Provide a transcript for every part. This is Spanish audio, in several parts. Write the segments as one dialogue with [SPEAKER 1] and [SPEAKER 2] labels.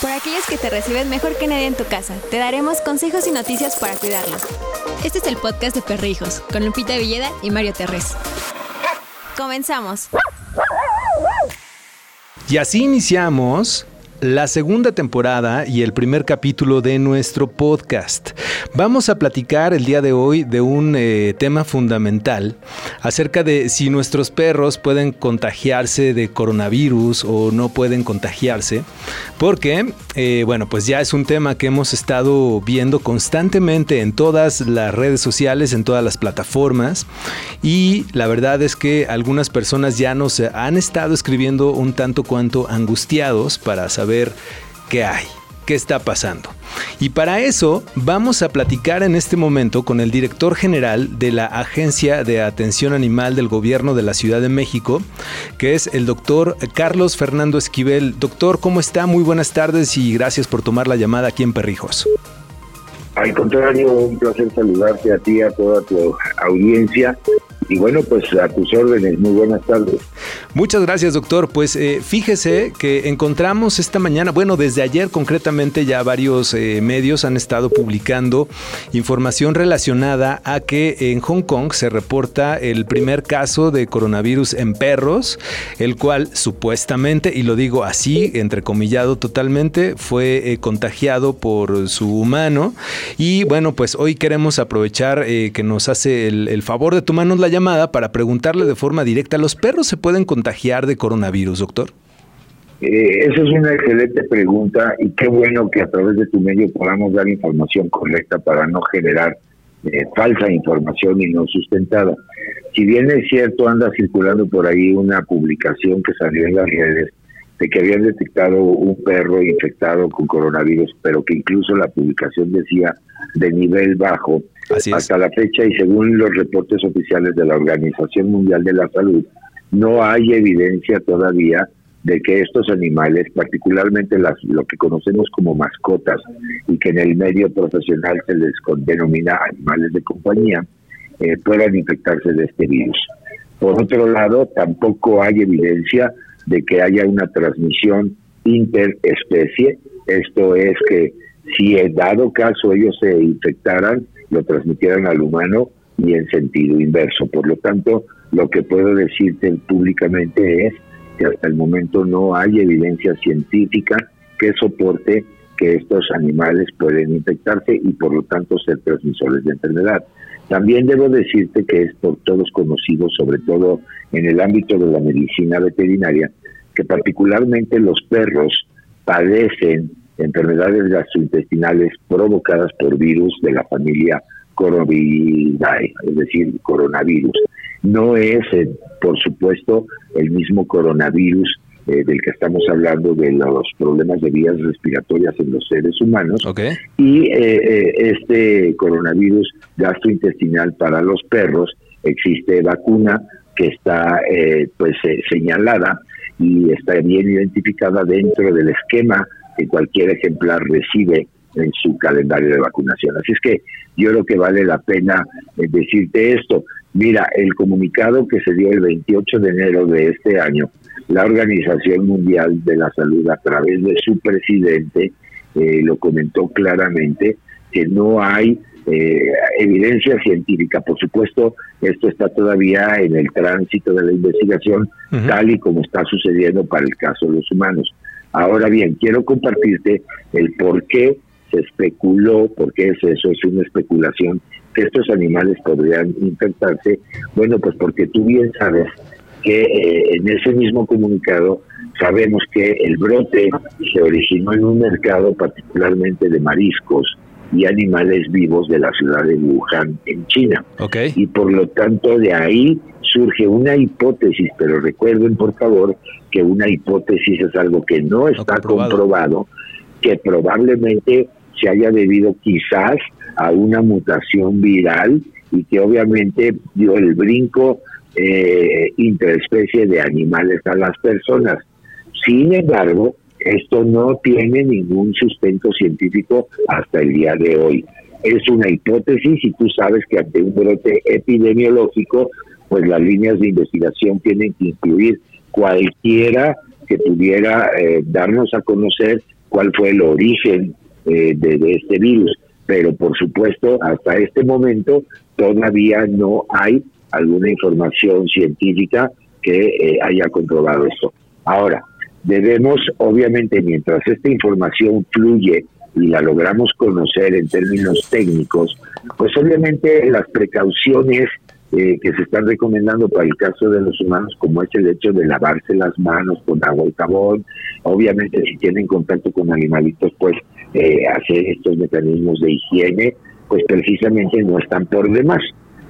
[SPEAKER 1] Por aquellos que te reciben mejor que nadie en tu casa, te daremos consejos y noticias para cuidarlos. Este es el podcast de Perrijos, con Lupita Villeda y Mario Terrés. Comenzamos.
[SPEAKER 2] Y así iniciamos la segunda temporada y el primer capítulo de nuestro podcast. Vamos a platicar el día de hoy de un eh, tema fundamental acerca de si nuestros perros pueden contagiarse de coronavirus o no pueden contagiarse, porque, eh, bueno, pues ya es un tema que hemos estado viendo constantemente en todas las redes sociales, en todas las plataformas, y la verdad es que algunas personas ya nos han estado escribiendo un tanto cuanto angustiados para saber ver qué hay, qué está pasando. Y para eso vamos a platicar en este momento con el director general de la Agencia de Atención Animal del Gobierno de la Ciudad de México, que es el doctor Carlos Fernando Esquivel. Doctor, ¿cómo está? Muy buenas tardes y gracias por tomar la llamada aquí en Perrijos.
[SPEAKER 3] Al contrario, un placer saludarte a ti, a toda tu audiencia y bueno, pues a tus órdenes, muy buenas tardes.
[SPEAKER 2] Muchas gracias, doctor. Pues eh, fíjese que encontramos esta mañana, bueno, desde ayer concretamente ya varios eh, medios han estado publicando información relacionada a que en Hong Kong se reporta el primer caso de coronavirus en perros, el cual supuestamente, y lo digo así, entrecomillado totalmente, fue eh, contagiado por su humano. Y bueno, pues hoy queremos aprovechar que nos hace el, el favor de tomarnos la llamada para preguntarle de forma directa, ¿los perros se pueden contagiar de coronavirus, doctor?
[SPEAKER 3] Eh, esa es una excelente pregunta y qué bueno que a través de tu medio podamos dar información correcta para no generar eh, falsa información y no sustentada. Si bien es cierto, anda circulando por ahí una publicación que salió en las redes de que habían detectado un perro infectado con coronavirus, pero que incluso la publicación decía de nivel bajo, hasta la fecha y según los reportes oficiales de la Organización Mundial de la Salud, no hay evidencia todavía de que estos animales, particularmente las, lo que conocemos como mascotas y que en el medio profesional se les denomina animales de compañía, eh, puedan infectarse de este virus. Por otro lado, tampoco hay evidencia de que haya una transmisión interespecie, esto es que si en dado caso ellos se infectaran, lo transmitieran al humano y en sentido inverso. Por lo tanto, lo que puedo decirte públicamente es que hasta el momento no hay evidencia científica que soporte que estos animales pueden infectarse y por lo tanto ser transmisores de enfermedad. También debo decirte que es por todos conocidos, sobre todo en el ámbito de la medicina veterinaria, que particularmente los perros padecen enfermedades gastrointestinales provocadas por virus de la familia Coronavirus, es decir, coronavirus. No es, eh, por supuesto, el mismo coronavirus eh, del que estamos hablando de los problemas de vías respiratorias en los seres humanos. Y eh, este coronavirus gastrointestinal para los perros existe vacuna que está pues señalada y está bien identificada dentro del esquema que cualquier ejemplar recibe en su calendario de vacunación. Así es que yo creo que vale la pena eh, decirte esto. Mira, el comunicado que se dio el 28 de enero de este año, la Organización Mundial de la Salud a través de su presidente eh, lo comentó claramente que no hay eh, evidencia científica. Por supuesto, esto está todavía en el tránsito de la investigación, tal y como está sucediendo para el caso de los humanos. Ahora bien, quiero compartirte el por qué se especuló, porque es eso, es una especulación, que estos animales podrían infectarse. Bueno, pues porque tú bien sabes que eh, en ese mismo comunicado sabemos que el brote se originó en un mercado particularmente de mariscos y animales vivos de la ciudad de Wuhan, en China. Y por lo tanto de ahí surge una hipótesis, pero recuerden por favor que una hipótesis es algo que no está comprobado, que probablemente se haya debido quizás a una mutación viral y que obviamente dio el brinco eh, interespecie de animales a las personas. Sin embargo, esto no tiene ningún sustento científico hasta el día de hoy. Es una hipótesis y tú sabes que ante un brote epidemiológico, pues las líneas de investigación tienen que incluir cualquiera que pudiera eh, darnos a conocer cuál fue el origen eh, de, este virus. Pero por supuesto, hasta este momento todavía no hay alguna información científica que eh, haya comprobado esto. Ahora, debemos, obviamente, mientras esta información fluye y la logramos conocer en términos técnicos, pues obviamente las precauciones eh, que se están recomendando para el caso de los humanos, como es el hecho de lavarse las manos con agua y jabón, obviamente si tienen contacto con animalitos, pues eh, hacer estos mecanismos de higiene, pues precisamente no están por demás.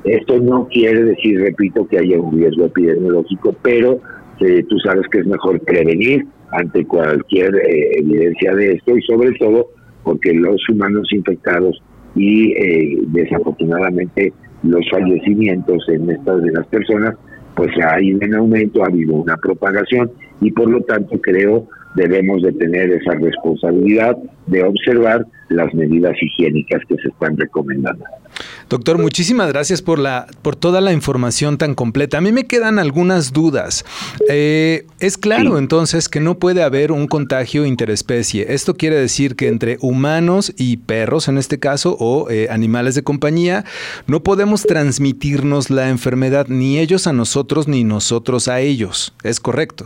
[SPEAKER 3] Esto no quiere decir, repito, que haya un riesgo epidemiológico, pero eh, tú sabes que es mejor prevenir ante cualquier evidencia de esto y sobre todo porque los humanos infectados y eh, desafortunadamente los fallecimientos en estas de las personas pues ha ido en aumento, ha habido una propagación y por lo tanto creo debemos de tener esa responsabilidad de observar las medidas higiénicas que se están recomendando.
[SPEAKER 2] Doctor, muchísimas gracias por la por toda la información tan completa. A mí me quedan algunas dudas. Eh, es claro entonces que no puede haber un contagio interespecie. Esto quiere decir que entre humanos y perros, en este caso, o eh, animales de compañía, no podemos transmitirnos la enfermedad ni ellos a nosotros ni nosotros a ellos. ¿Es correcto?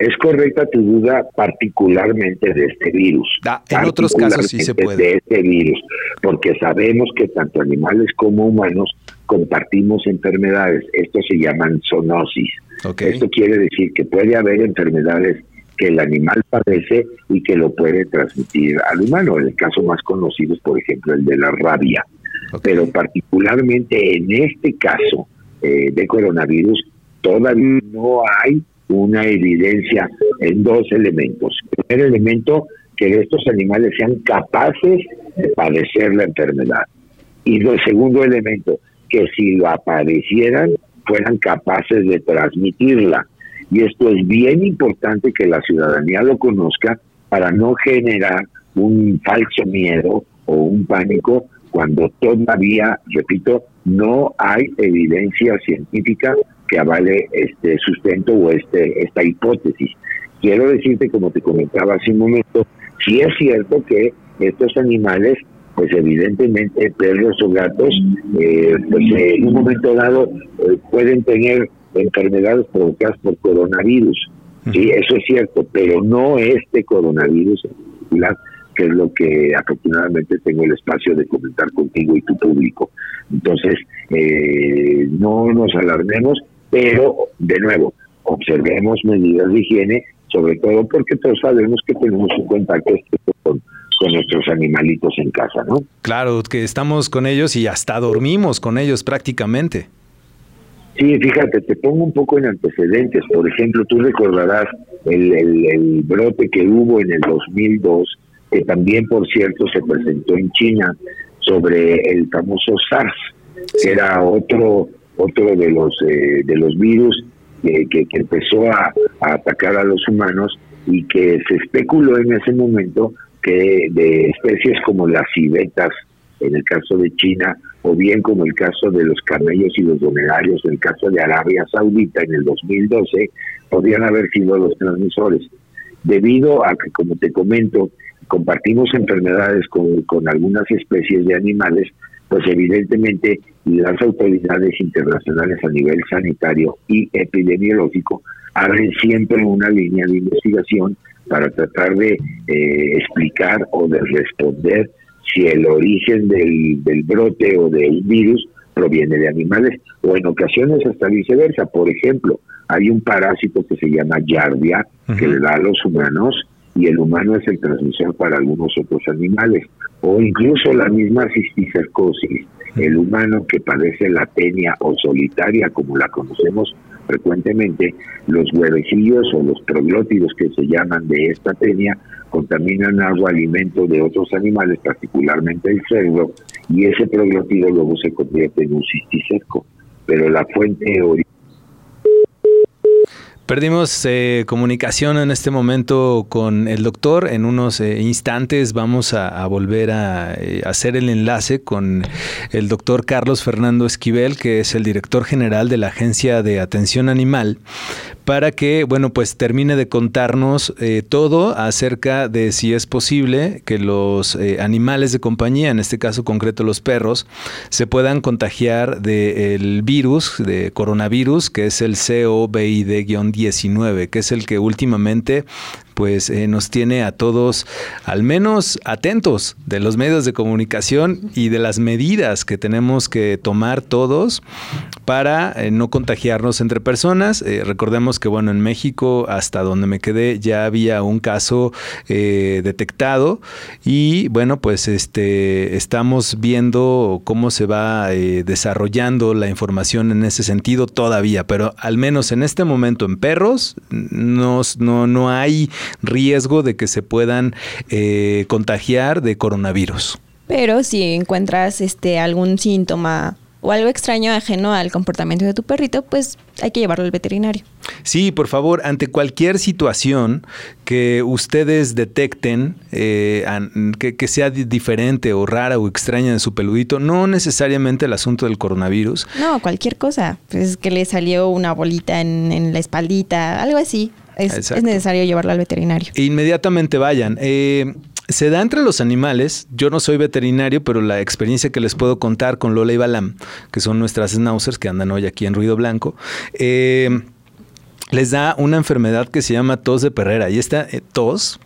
[SPEAKER 3] Es correcta tu duda particularmente de este virus.
[SPEAKER 2] En otros casos sí se puede.
[SPEAKER 3] De este virus, porque sabemos que tanto animales como humanos compartimos enfermedades. Esto se llaman zoonosis. Esto quiere decir que puede haber enfermedades que el animal padece y que lo puede transmitir al humano. El caso más conocido es, por ejemplo, el de la rabia. Pero particularmente en este caso eh, de coronavirus, todavía no hay una evidencia en dos elementos. El primer elemento, que estos animales sean capaces de padecer la enfermedad. Y el segundo elemento, que si lo aparecieran, fueran capaces de transmitirla. Y esto es bien importante que la ciudadanía lo conozca para no generar un falso miedo o un pánico cuando todavía, repito, no hay evidencia científica que avale este sustento o este esta hipótesis. Quiero decirte, como te comentaba hace un momento, sí es cierto que estos animales, pues evidentemente perros o gatos, eh, pues en un momento dado eh, pueden tener enfermedades provocadas por coronavirus. Sí, eso es cierto, pero no este coronavirus que es lo que afortunadamente tengo el espacio de comentar contigo y tu público. Entonces, eh, no nos alarmemos, pero, de nuevo, observemos medidas de higiene, sobre todo porque todos sabemos que tenemos un contacto con, con nuestros animalitos en casa, ¿no?
[SPEAKER 2] Claro, que estamos con ellos y hasta dormimos con ellos prácticamente.
[SPEAKER 3] Sí, fíjate, te pongo un poco en antecedentes. Por ejemplo, tú recordarás el, el, brote que hubo en el 2002, que también, por cierto, se presentó en China sobre el famoso SARS, que era otro otro de los eh, de los virus que, que, empezó a, atacar a los humanos y que se especuló en ese momento que de especies como las civetas en el caso de China o bien como el caso de los camellos y los dromedarios en el caso de Arabia Saudita en el 2012 podrían haber sido los transmisores. Debido a que como te comento compartimos enfermedades con, con algunas especies de animales pues evidentemente las autoridades internacionales a nivel sanitario y epidemiológico abren siempre una línea de investigación para tratar de eh, explicar o de responder si el origen del, del brote o del virus proviene de animales o en ocasiones hasta viceversa. Por ejemplo, hay un parásito que se llama Yardia que le da a los humanos y el humano es el transmisor para algunos otros animales, o incluso la misma cisticercosis, el humano que padece la tenia o solitaria, como la conocemos frecuentemente, los huevecillos o los proglótidos que se llaman de esta tenia contaminan agua, alimento de otros animales, particularmente el cerdo, y ese proglótido luego se convierte en un cisticerco. Pero la fuente original
[SPEAKER 2] Perdimos eh, comunicación en este momento con el doctor. En unos eh, instantes vamos a, volver a, eh, hacer el enlace con el doctor Carlos Fernando Esquivel, que es el director general de la Agencia de Atención Animal, para que, bueno, pues termine de contarnos eh, todo acerca de si es posible que los eh, animales de compañía, en este caso concreto los perros, se puedan contagiar del virus, de coronavirus, que es el COVID-19, que es el que últimamente pues eh, nos tiene a todos al menos atentos de los medios de comunicación y de las medidas que tenemos que tomar todos para eh, no contagiarnos entre personas. Eh, recordemos que bueno, en México, hasta donde me quedé, ya había un caso detectado y bueno, pues este estamos viendo cómo se va desarrollando la información en ese sentido todavía, pero al menos en este momento en perros no, no, no hay riesgo de que se puedan eh, contagiar de coronavirus.
[SPEAKER 1] Pero si encuentras este algún síntoma o algo extraño ajeno al comportamiento de tu perrito, pues hay que llevarlo al veterinario.
[SPEAKER 2] Sí, por favor, ante cualquier situación que ustedes detecten eh, que, sea diferente o rara o extraña de su peludito, no necesariamente el asunto del coronavirus.
[SPEAKER 1] No, cualquier cosa. Pues que le salió una bolita en, la espaldita, algo así. Es, necesario llevarlo al veterinario.
[SPEAKER 2] Inmediatamente vayan. Eh, se da entre los animales. Yo no soy veterinario, pero la experiencia que les puedo contar con Lola y Balam, que son nuestras schnauzers que andan hoy aquí en Ruido Blanco, eh, les da una enfermedad que se llama tos de perrera. Y esta eh, tos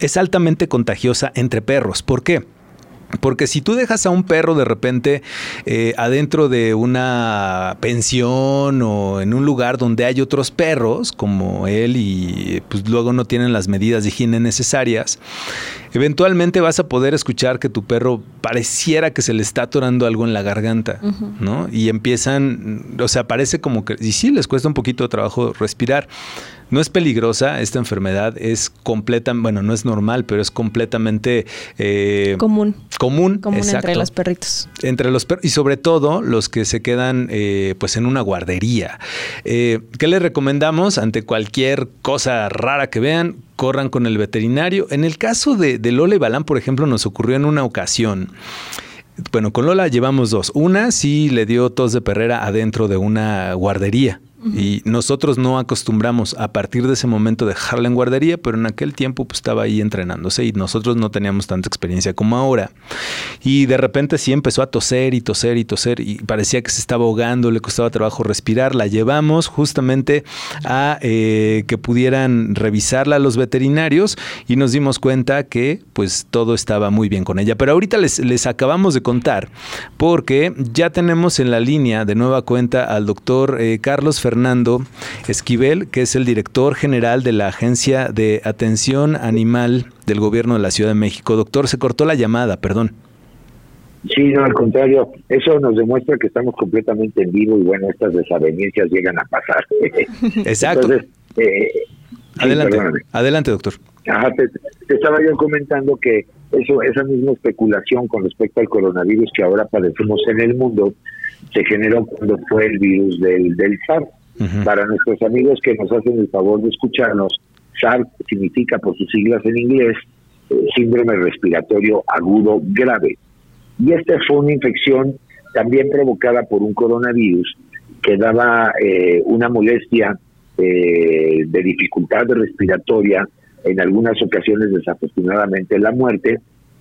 [SPEAKER 2] es altamente contagiosa entre perros. ¿Por qué? Porque si tú dejas a un perro de repente eh, adentro de una pensión o en un lugar donde hay otros perros como él y pues luego no tienen las medidas de higiene necesarias, eventualmente vas a poder escuchar que tu perro pareciera que se le está atorando algo en la garganta, ¿no? Y empiezan, o sea, parece como que, y sí, les cuesta un poquito de trabajo respirar. No es peligrosa esta enfermedad, es completa, bueno, no es normal, pero es completamente
[SPEAKER 1] eh, común.
[SPEAKER 2] Común,
[SPEAKER 1] común entre los perritos.
[SPEAKER 2] Entre los perros y sobre todo los que se quedan eh, pues en una guardería. Eh, ¿Qué les recomendamos ante cualquier cosa rara que vean? Corran con el veterinario. En el caso de, de Lola y Balán, por ejemplo, nos ocurrió en una ocasión. Bueno, con Lola llevamos dos. Una sí le dio tos de perrera adentro de una guardería. Y nosotros no acostumbramos a partir de ese momento dejarla en guardería, pero en aquel tiempo pues, estaba ahí entrenándose y nosotros no teníamos tanta experiencia como ahora. Y de repente sí empezó a toser y toser y toser y parecía que se estaba ahogando, le costaba trabajo respirar. La llevamos justamente a eh, que pudieran revisarla a los veterinarios y nos dimos cuenta que pues todo estaba muy bien con ella. Pero ahorita les, les acabamos de contar porque ya tenemos en la línea de nueva cuenta al doctor eh, Carlos Fernández Fernando Esquivel, que es el director general de la Agencia de Atención Animal del Gobierno de la Ciudad de México. Doctor, se cortó la llamada, perdón.
[SPEAKER 3] Sí, no, al contrario, eso nos demuestra que estamos completamente en vivo y bueno, estas desavenencias llegan a pasar.
[SPEAKER 2] Exacto. Eh, adelante, adelante, doctor.
[SPEAKER 3] te, estaba yo comentando que eso, esa misma especulación con respecto al coronavirus que ahora padecemos en el mundo se generó cuando fue el virus del, del SARS. Para nuestros amigos que nos hacen el favor de escucharnos, SARS significa por sus siglas en inglés eh, síndrome respiratorio agudo grave. Y esta fue una infección también provocada por un coronavirus que daba eh, una molestia eh, de dificultad respiratoria, en algunas ocasiones desafortunadamente la muerte,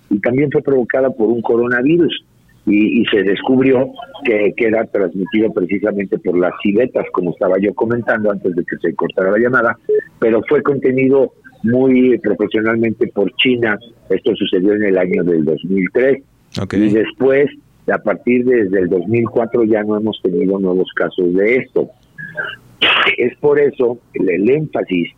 [SPEAKER 3] y también fue provocada por un coronavirus y, se descubrió que, que, era transmitido precisamente por las civetas, como estaba yo comentando antes de que se cortara la llamada, pero fue contenido muy profesionalmente por China. Esto sucedió en el año del 2003. Y después, a partir desde el 2004, ya no hemos tenido nuevos casos de esto. Es por eso el, el énfasis,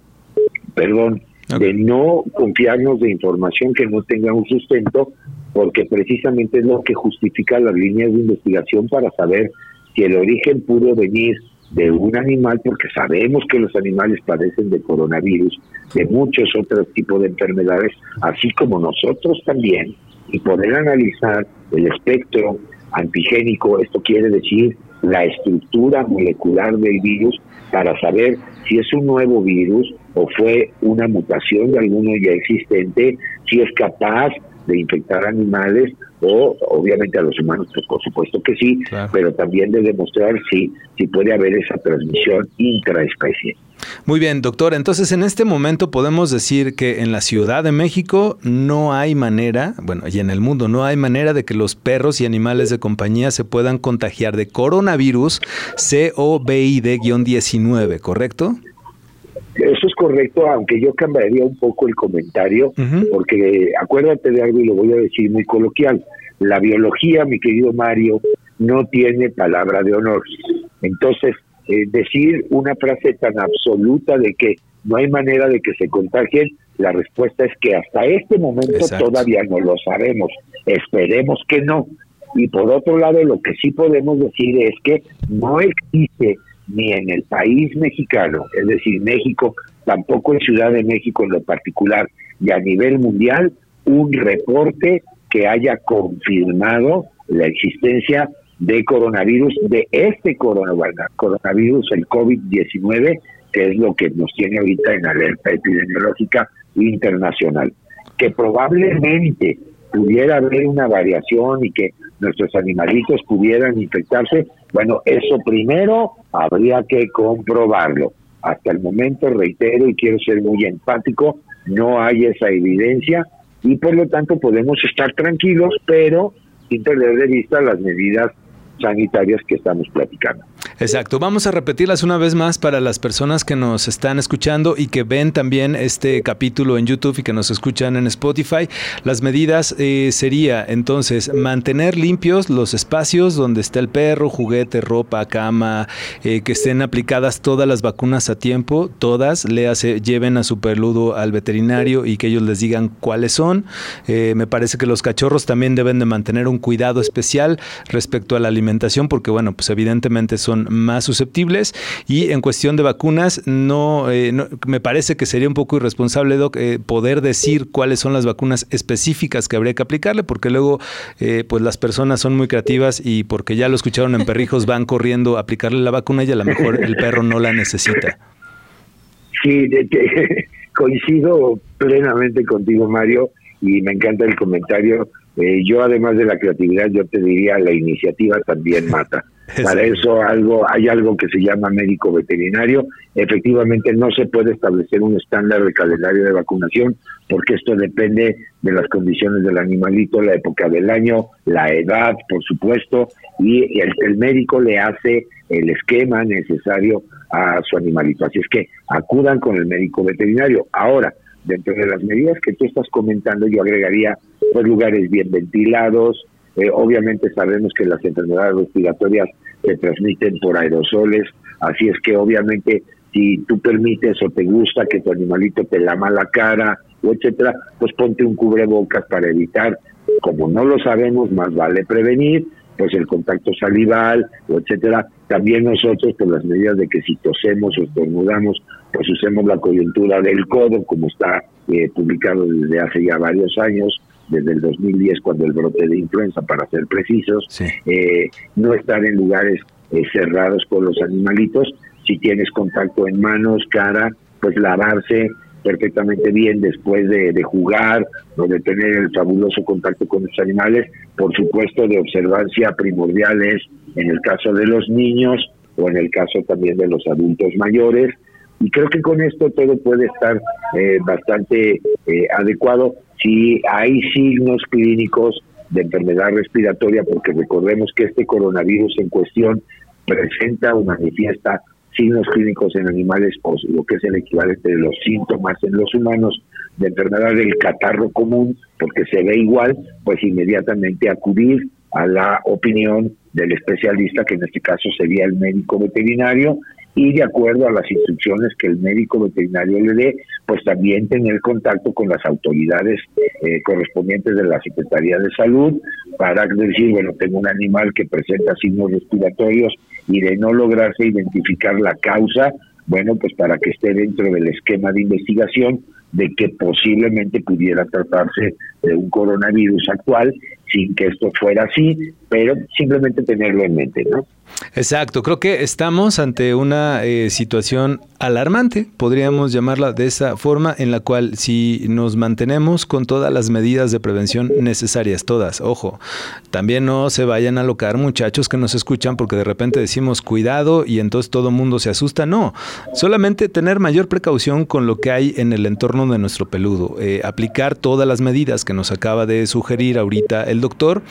[SPEAKER 3] perdón, de no confiarnos de información que no tenga un sustento, porque precisamente es lo que justifica las líneas de investigación para saber si el origen pudo venir de un animal, porque sabemos que los animales padecen de coronavirus, de muchos otros tipos de enfermedades, así como nosotros también, y poder analizar el espectro antigénico, esto quiere decir la estructura molecular del virus, para saber si es un nuevo virus o fue una mutación de alguno ya existente, si es capaz de infectar animales o obviamente a los humanos, pues por supuesto que sí, pero también de demostrar si, si puede haber esa transmisión intraespecie.
[SPEAKER 2] Muy bien, doctor. Entonces, en este momento podemos decir que en la Ciudad de México no hay manera, bueno, y en el mundo no hay manera de que los perros y animales de compañía se puedan contagiar de coronavirus COVID-19, ¿correcto?
[SPEAKER 3] Eso es correcto, aunque yo cambiaría un poco el comentario, porque acuérdate de algo y lo voy a decir muy coloquial. La biología, mi querido Mario, no tiene palabra de honor. Entonces, eh, decir una frase tan absoluta de que no hay manera de que se contagien, la respuesta es que hasta este momento todavía no lo sabemos. Esperemos que no. Y por otro lado, lo que sí podemos decir es que no existe ni en el país mexicano, es decir, México, tampoco en Ciudad de México en lo particular, y a nivel mundial, un reporte que haya confirmado la existencia de coronavirus, de este coronavirus, el COVID-19, que es lo que nos tiene ahorita en alerta epidemiológica internacional. Que probablemente pudiera haber una variación y que nuestros animalitos pudieran infectarse, bueno, eso primero habría que comprobarlo. Hasta el momento, reitero y quiero ser muy empático, no hay esa evidencia y por lo tanto podemos estar tranquilos, pero sin perder de vista las medidas sanitarias que estamos platicando.
[SPEAKER 2] Exacto. Vamos a repetirlas una vez más para las personas que nos están escuchando y que ven también este capítulo en YouTube y que nos escuchan en Spotify. Las medidas eh, sería entonces mantener limpios los espacios donde está el perro, juguete, ropa, cama, eh, que estén aplicadas todas las vacunas a tiempo, todas, lleven a su peludo al veterinario y que ellos les digan cuáles son. Eh, me parece que los cachorros también deben de mantener un cuidado especial respecto a la alimentación porque bueno, pues evidentemente son más susceptibles. Y en cuestión de vacunas, no, eh, me parece que sería un poco irresponsable, Doc, eh, poder decir cuáles son las vacunas específicas que habría que aplicarle, porque luego eh, pues las personas son muy creativas y porque ya lo escucharon en perrijos van corriendo a aplicarle la vacuna y a lo mejor el perro no la necesita.
[SPEAKER 3] Sí, de coincido plenamente contigo, Mario, y me encanta el comentario. yo, además de la creatividad, yo te diría, la iniciativa también mata. Para eso algo hay algo que se llama médico veterinario. Efectivamente no se puede establecer un estándar de calendario de vacunación porque esto depende de las condiciones del animalito, la época del año, la edad, por supuesto, y el, el médico le hace el esquema necesario a su animalito. Así es que acudan con el médico veterinario. Ahora, dentro de las medidas que tú estás comentando, yo agregaría pues lugares bien ventilados, eh, obviamente sabemos que las enfermedades respiratorias se transmiten por aerosoles, así es que obviamente si tú permites o te gusta que tu animalito te lama la cara, etcétera, pues ponte un cubrebocas para evitar, como no lo sabemos, más vale prevenir, pues el contacto salival, etcétera. También nosotros, por las medidas de que si tosemos o estornudamos, pues usemos la coyuntura del codo, como está eh, publicado desde hace ya varios años, desde el 2010, cuando el brote de influenza, para ser precisos, eh, no estar en lugares eh, cerrados con los animalitos. Si tienes contacto en manos, cara, pues lavarse perfectamente bien después de, de, jugar o de tener el fabuloso contacto con los animales. Por supuesto, de observancia primordiales en el caso de los niños o en el caso también de los adultos mayores. Y creo que con esto todo puede estar eh, bastante adecuado si hay signos clínicos de enfermedad respiratoria, porque recordemos que este coronavirus en cuestión presenta o manifiesta signos clínicos en animales, o lo que es el equivalente de los síntomas en los humanos de enfermedad del catarro común, porque se ve igual, pues inmediatamente acudir a la opinión del especialista, que en este caso sería el médico veterinario, y de acuerdo a las instrucciones que el médico veterinario le dé, pues también tener contacto con las autoridades eh, correspondientes de la Secretaría de Salud para decir, bueno, tengo un animal que presenta signos respiratorios y de no lograrse identificar la causa, bueno, pues para que esté dentro del esquema de investigación de que posiblemente pudiera tratarse de un coronavirus actual sin que esto fuera así, pero simplemente tenerlo en mente, ¿no?
[SPEAKER 2] Exacto, creo que estamos ante una eh, situación alarmante, podríamos llamarla de esa forma, en la cual si nos mantenemos con todas las medidas de prevención necesarias, todas, ojo, también no se vayan a alocar muchachos que nos escuchan porque de repente decimos cuidado y entonces todo mundo se asusta, no, solamente tener mayor precaución con lo que hay en el entorno de nuestro peludo, eh, aplicar todas las medidas que nos acaba de sugerir ahorita el doctor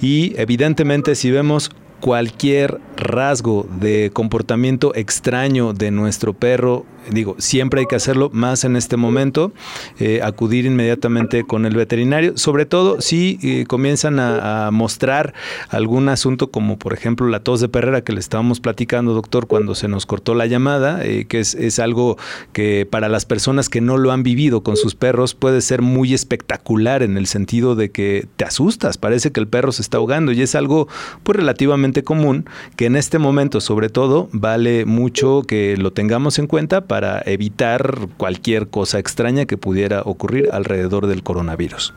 [SPEAKER 2] y evidentemente si vemos cualquier rasgo de comportamiento extraño de nuestro perro digo, siempre hay que hacerlo, más en este momento, eh, acudir inmediatamente con el veterinario, sobre todo si eh, comienzan a, mostrar algún asunto como por ejemplo la tos de perrera que le estábamos platicando, doctor, cuando se nos cortó la llamada, eh, que es, es, algo que para las personas que no lo han vivido con sus perros puede ser muy espectacular en el sentido de que te asustas, parece que el perro se está ahogando y es algo pues relativamente común que en este momento sobre todo vale mucho que lo tengamos en cuenta para para evitar cualquier cosa extraña que pudiera ocurrir alrededor del coronavirus.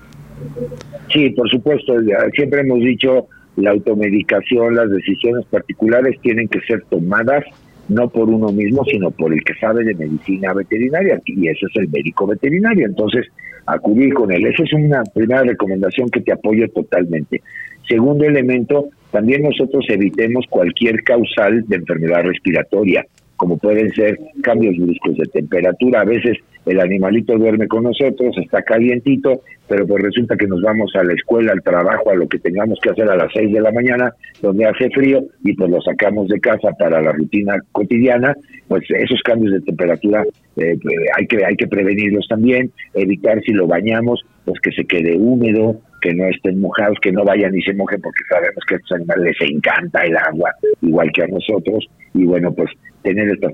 [SPEAKER 3] Sí, por supuesto, siempre hemos dicho la automedicación, las decisiones particulares tienen que ser tomadas no por uno mismo, sino por el que sabe de medicina veterinaria, y ese es el médico veterinario. Entonces, acudir con él. Esa es una primera recomendación que te apoyo totalmente. Segundo elemento, también nosotros evitemos cualquier causal de enfermedad respiratoria como pueden ser cambios bruscos de temperatura. A veces el animalito duerme con nosotros, está calientito, pero pues resulta que nos vamos a la escuela, al trabajo, a lo que tengamos que hacer a las 6 de la mañana, donde hace frío, y pues lo sacamos de casa para la rutina cotidiana, pues esos cambios de temperatura eh, pues, hay, que, hay que prevenirlos también, evitar si lo bañamos, pues que se quede húmedo, que no estén mojados, que no vayan y se mojen, porque sabemos que a estos animales les encanta el agua, igual que a nosotros, y bueno, pues tener estas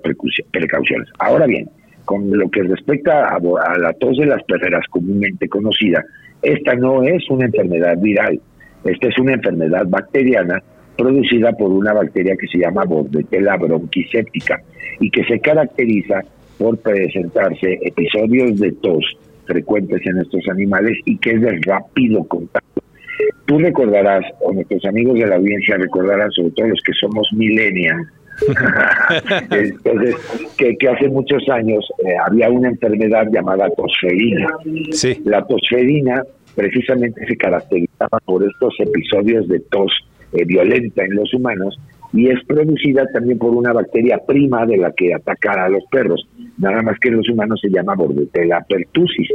[SPEAKER 3] precauciones. Ahora bien, con lo que respecta a, la tos de las perreras comúnmente conocida, esta no es una enfermedad viral, esta es una enfermedad bacteriana producida por una bacteria que se llama Bordetella bronquiséptica y que se caracteriza por presentarse episodios de tos frecuentes en estos animales y que es de rápido contacto. Tú recordarás, o nuestros amigos de la audiencia recordarán, sobre todo los que somos millennials, Entonces, que, hace muchos años eh, había una enfermedad llamada tosferina. Sí. La tosferina precisamente se caracterizaba por estos episodios de tos eh, violenta en los humanos y es producida también por una bacteria prima de la que ataca a los perros. Nada más que en los humanos se llama Bordetella pertussis.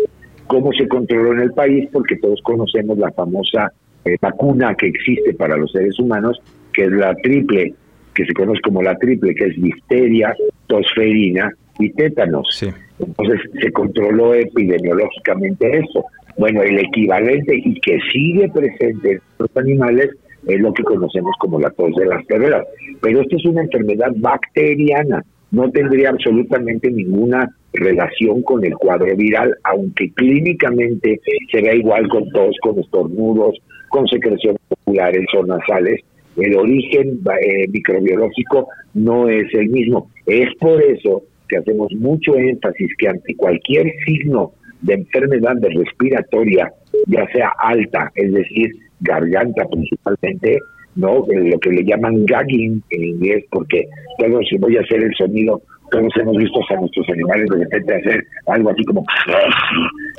[SPEAKER 3] ¿Cómo se controló en el país? Porque todos conocemos la famosa eh, vacuna que existe para los seres humanos, que es la triple que se conoce como la triple, que es difteria, tosferina y tétanos. Entonces se controló epidemiológicamente eso. Bueno, el equivalente y que sigue presente en los animales es lo que conocemos como la tos de las perreras. Pero esto es una enfermedad bacteriana, no tendría absolutamente ninguna relación con el cuadro viral, aunque clínicamente se ve igual con tos, con estornudos, con secreciones populares o nasales, el origen eh, microbiológico no es el mismo. Es por eso que hacemos mucho énfasis que ante cualquier signo de enfermedad respiratoria, ya sea alta, es decir, garganta principalmente, no lo que le llaman gagging en inglés, porque todos, si voy a hacer el sonido, todos hemos visto a nuestros animales de repente hacer algo así como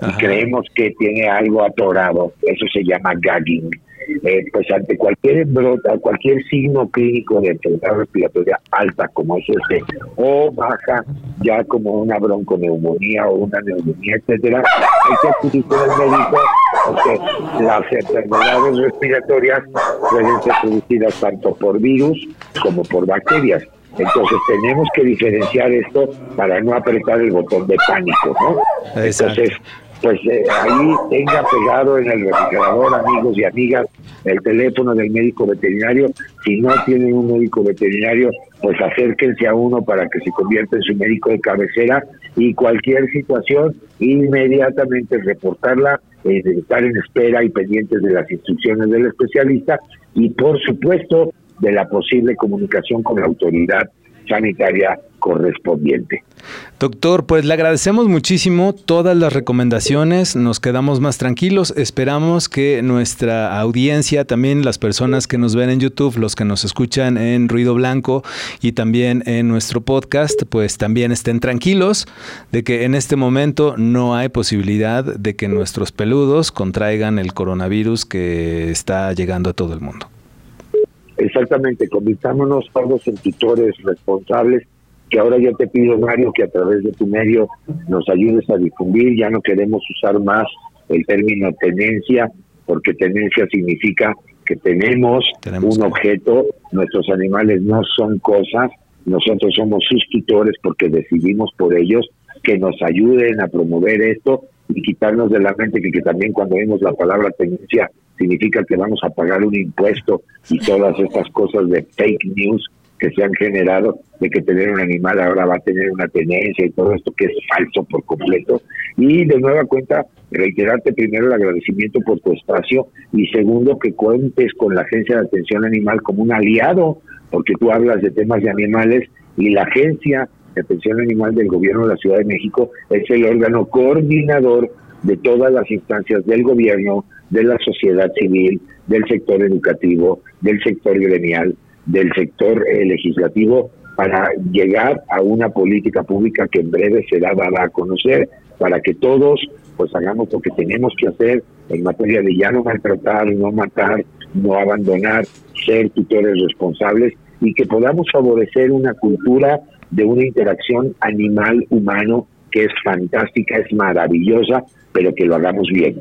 [SPEAKER 3] y creemos que tiene algo atorado, eso se llama gagging. Eh, pues ante cualquier brota, cualquier signo clínico de enfermedad respiratoria alta como es este, o baja ya como una bronconeumonía o una neumonía, etcétera, hay que acudir con el médico porque las enfermedades respiratorias pueden ser producidas tanto por virus como por bacterias. Entonces tenemos que diferenciar esto para no apretar el botón de pánico, ¿no? Entonces pues eh, ahí tenga pegado en el refrigerador, amigos y amigas, el teléfono del médico veterinario. Si no tienen un médico veterinario, pues acérquense a uno para que se convierta en su médico de cabecera y cualquier situación, inmediatamente reportarla, eh, estar en espera y pendientes de las instrucciones del especialista y por supuesto de la posible comunicación con la autoridad sanitaria correspondiente.
[SPEAKER 2] Doctor, pues le agradecemos muchísimo todas las recomendaciones, nos quedamos más tranquilos, esperamos que nuestra audiencia, también las personas que nos ven en YouTube, los que nos escuchan en Ruido Blanco y también en nuestro podcast, pues también estén tranquilos de que en este momento no hay posibilidad de que nuestros peludos contraigan el coronavirus que está llegando a todo el mundo.
[SPEAKER 3] Exactamente, convirtámonos todos en tutores responsables que ahora yo te pido, Mario, que a través de tu medio nos ayudes a difundir. Ya no queremos usar más el término tenencia, porque tenencia significa que tenemos, un objeto, nuestros animales no son cosas, nosotros somos sus tutores porque decidimos por ellos que nos ayuden a promover esto y quitarnos de la mente que, que también cuando vemos la palabra tenencia significa que vamos a pagar un impuesto y todas estas cosas de fake news que se han generado de que tener un animal ahora va a tener una tenencia y todo esto que es falso por completo. Y de nueva cuenta, reiterarte primero el agradecimiento por tu espacio y segundo que cuentes con la Agencia de Atención Animal como un aliado, porque tú hablas de temas de animales y la Agencia de Atención Animal del Gobierno de la Ciudad de México es el órgano coordinador de todas las instancias del gobierno, de la sociedad civil, del sector educativo, del sector gremial, del sector eh, legislativo para llegar a una política pública que en breve será dada a conocer para que todos pues hagamos lo que tenemos que hacer en materia de ya no maltratar, no matar, no abandonar, ser tutores responsables y que podamos favorecer una cultura de una interacción animal-humano que es fantástica, es maravillosa, pero que lo hagamos bien,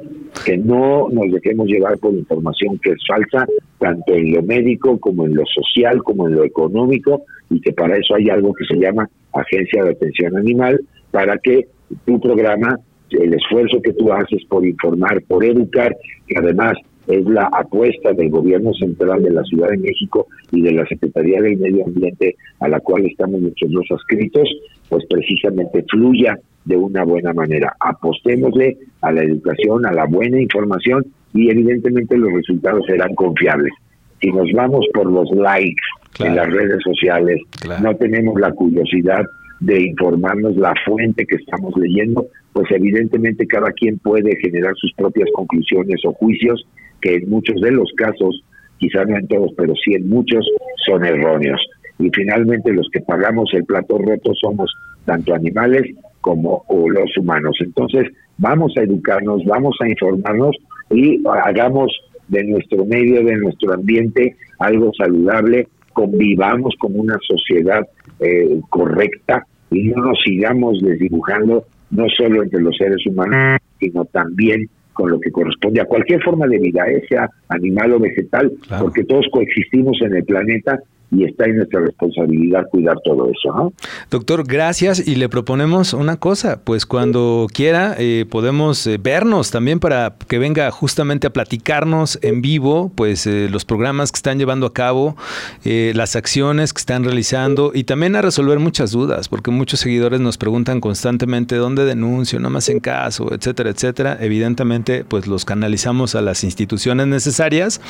[SPEAKER 3] que no nos dejemos llevar por información que es falsa, tanto en lo médico como en lo social, como en lo económico, y que para eso hay algo que se llama Agencia de Atención Animal, para que tu programa, el esfuerzo que tú haces por informar, por educar, que además es la apuesta del gobierno central de la Ciudad de México y de la Secretaría del Medio Ambiente a la cual estamos dos adscritos, pues precisamente fluya de una buena manera. Apostémosle a la educación, a la buena información y evidentemente los resultados serán confiables. Si nos vamos por los likes en las redes sociales, no tenemos la curiosidad de informarnos la fuente que estamos leyendo, pues evidentemente cada quien puede generar sus propias conclusiones o juicios que en muchos de los casos, quizás no en todos, pero sí en muchos, son erróneos. Y finalmente los que pagamos el plato roto somos tanto animales como los humanos. Entonces, vamos a educarnos, vamos a informarnos y hagamos de nuestro medio, de nuestro ambiente, algo saludable, convivamos como una sociedad eh, correcta y no nos sigamos desdibujando no solo entre los seres humanos, sino también con lo que corresponde a cualquier forma de vida, eh, sea animal o vegetal, porque todos coexistimos en el planeta y está en nuestra responsabilidad cuidar todo eso.
[SPEAKER 2] Doctor, gracias y le proponemos una cosa, pues cuando quiera eh, podemos eh, vernos también para que venga justamente a platicarnos en vivo, pues eh, los programas que están llevando a cabo, las acciones que están realizando y también a resolver muchas dudas, porque muchos seguidores nos preguntan constantemente dónde denuncio, no más en caso, etcétera, etcétera. Evidentemente, pues los canalizamos a las instituciones necesarias,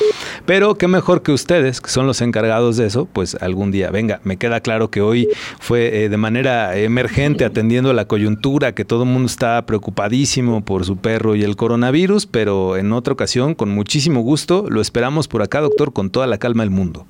[SPEAKER 2] pero qué mejor que ustedes, que son los encargados de eso, pues algún día venga. Me queda claro que hoy fue eh, de manera emergente atendiendo la coyuntura, que todo el mundo está preocupadísimo por su perro y el coronavirus, pero en otra ocasión, con muchísimo gusto, lo esperamos por acá, doctor, con toda la calma del mundo.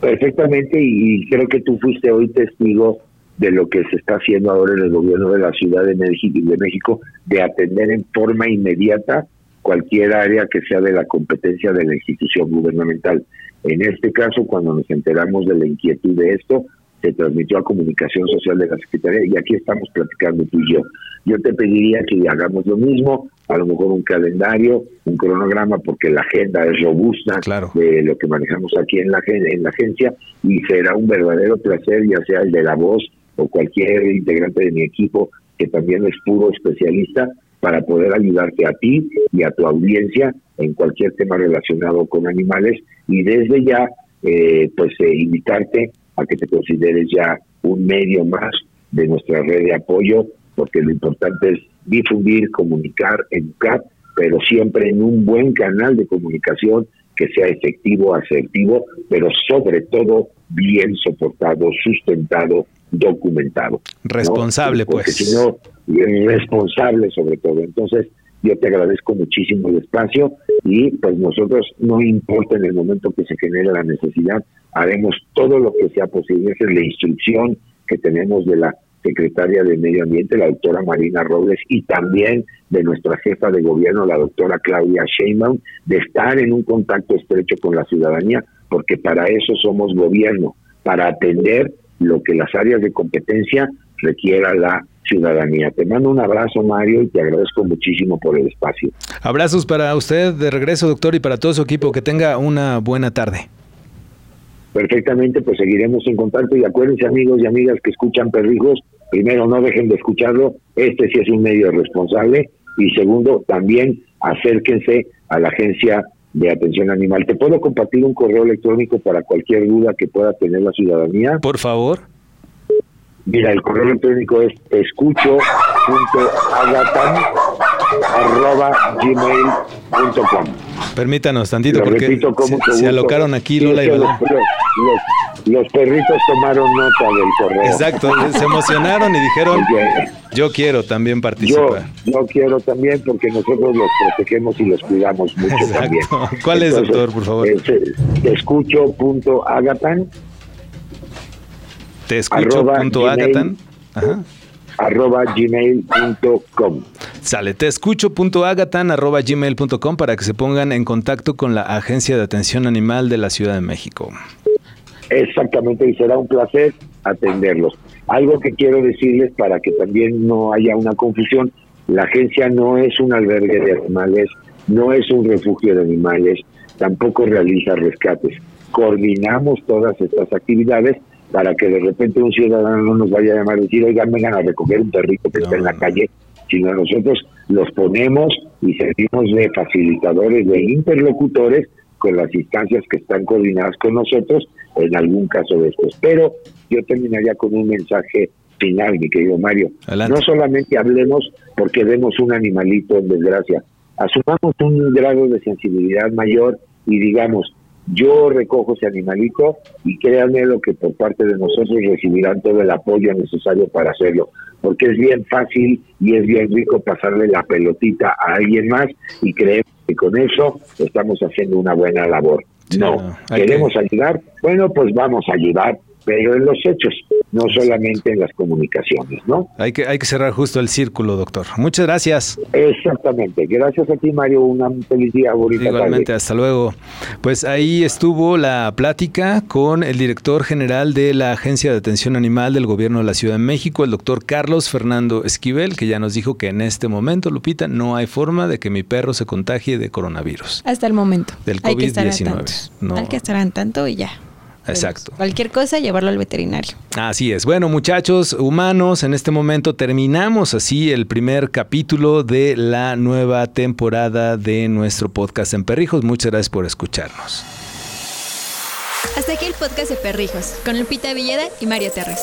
[SPEAKER 3] Perfectamente, y creo que tú fuiste hoy testigo de lo que se está haciendo ahora en el gobierno de la Ciudad de de México, de atender en forma inmediata cualquier área que sea de la competencia de la institución gubernamental. En este caso, cuando nos enteramos de la inquietud de esto, se transmitió a comunicación social de la Secretaría y aquí estamos platicando tú y yo. Yo te pediría que hagamos lo mismo, a lo mejor un calendario, un cronograma, porque la agenda es robusta de lo que manejamos aquí en la, en la agencia y será un verdadero placer, ya sea el de la voz o cualquier integrante de mi equipo que también es puro especialista, para poder ayudarte a ti y a tu audiencia en cualquier tema relacionado con animales y desde ya eh, pues eh, invitarte a que te consideres ya un medio más de nuestra red de apoyo porque lo importante es difundir, comunicar, educar, pero siempre en un buen canal de comunicación que sea efectivo, asertivo, pero sobre todo bien soportado, sustentado, documentado.
[SPEAKER 2] Responsable,
[SPEAKER 3] Porque
[SPEAKER 2] pues.
[SPEAKER 3] Si no, responsable sobre todo. Entonces, yo te agradezco muchísimo el espacio y pues nosotros, no importa en el momento que se genere la necesidad, haremos todo lo que sea posible. Esa es la instrucción que tenemos de la secretaria de Medio Ambiente, la doctora Marina Robles, y también de nuestra jefa de gobierno, la doctora Claudia Sheinbaum, de estar en un contacto estrecho con la ciudadanía, porque para eso somos gobierno, para atender lo que las áreas de competencia requiera la ciudadanía. Te mando un abrazo, Mario, y te agradezco muchísimo por el espacio.
[SPEAKER 2] Abrazos para usted de regreso, doctor, y para todo su equipo. Que tenga una buena tarde.
[SPEAKER 3] Perfectamente, pues seguiremos en contacto y acuérdense amigos y amigas que escuchan perrijos, primero no dejen de escucharlo, este sí es un medio responsable y segundo también acérquense a la agencia de atención animal. ¿Te puedo compartir un correo electrónico para cualquier duda que pueda tener la ciudadanía?
[SPEAKER 2] Por favor.
[SPEAKER 3] Mira, el correo electrónico es escucho.agatan.gmail.com
[SPEAKER 2] Permítanos tantito
[SPEAKER 3] Lo
[SPEAKER 2] porque
[SPEAKER 3] repito
[SPEAKER 2] se,
[SPEAKER 3] mucho
[SPEAKER 2] se
[SPEAKER 3] gusto.
[SPEAKER 2] alocaron aquí Lola y Balán.
[SPEAKER 3] los, los- los perritos tomaron nota del correo.
[SPEAKER 2] Exacto, se emocionaron y dijeron, yo quiero también
[SPEAKER 3] yo,
[SPEAKER 2] participar.
[SPEAKER 3] yo quiero también porque nosotros los protegemos y los cuidamos mucho
[SPEAKER 2] Exacto.
[SPEAKER 3] también.
[SPEAKER 2] ¿Cuál es, doctor, por favor?
[SPEAKER 3] es, eh, te escucho arroba
[SPEAKER 2] punto
[SPEAKER 3] gmail.
[SPEAKER 2] Ajá.
[SPEAKER 3] arroba gmail.com.
[SPEAKER 2] Sale, te escucho punto agatan arroba gmail.com para que se pongan en contacto con la Agencia de Atención Animal de la Ciudad de México.
[SPEAKER 3] Exactamente, y será un placer atenderlos. Algo que quiero decirles para que también no haya una confusión, la agencia no es un albergue de animales, no es un refugio de animales, tampoco realiza rescates. Coordinamos todas estas actividades para que de repente un ciudadano no nos vaya a llamar y decir, oigan, vengan a recoger un perrito que está en la calle, sino nosotros los ponemos y servimos de facilitadores, de interlocutores con las instancias que están coordinadas con nosotros en algún caso de estos. Pero yo terminaría con un mensaje final, mi querido Mario.
[SPEAKER 2] Adelante.
[SPEAKER 3] No solamente hablemos porque vemos un animalito en desgracia, asumamos un grado de sensibilidad mayor y digamos, yo recojo ese animalito y créanme lo que por parte de nosotros recibirán todo el apoyo necesario para hacerlo, porque es bien fácil y es bien rico pasarle la pelotita a alguien más y creemos que con eso estamos haciendo una buena labor. No, queremos ayudar, bueno, pues vamos a ayudar, pero en los hechos, no solamente en las comunicaciones, ¿no?
[SPEAKER 2] Hay que, hay que cerrar justo el círculo, doctor. Muchas gracias.
[SPEAKER 3] Exactamente. Gracias a ti, Mario. Una feliz día, bonita
[SPEAKER 2] Igualmente,
[SPEAKER 3] tarde.
[SPEAKER 2] hasta luego. Pues ahí estuvo la plática con el director general de la Agencia de Atención Animal del Gobierno de la Ciudad de México, el doctor Carlos Fernando Esquivel, que ya nos dijo que en este momento, Lupita, no hay forma de que mi perro se contagie de coronavirus.
[SPEAKER 1] Hasta el momento.
[SPEAKER 2] Del
[SPEAKER 1] Hay que estar al
[SPEAKER 2] COVID-19.
[SPEAKER 1] tanto.
[SPEAKER 2] No.
[SPEAKER 1] Hay que estar al tanto y ya.
[SPEAKER 2] Exacto.
[SPEAKER 1] Cualquier cosa, llevarlo al veterinario.
[SPEAKER 2] Así es. Bueno, muchachos humanos, en este momento terminamos así el primer capítulo de la nueva temporada de nuestro podcast en Perrijos. Muchas gracias por escucharnos.
[SPEAKER 1] Hasta aquí el podcast de Perrijos, con Lupita Villeda y Mario Terres.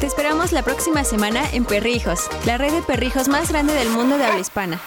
[SPEAKER 1] Te esperamos la próxima semana en Perrijos, la red de perrijos más grande del mundo de habla hispana.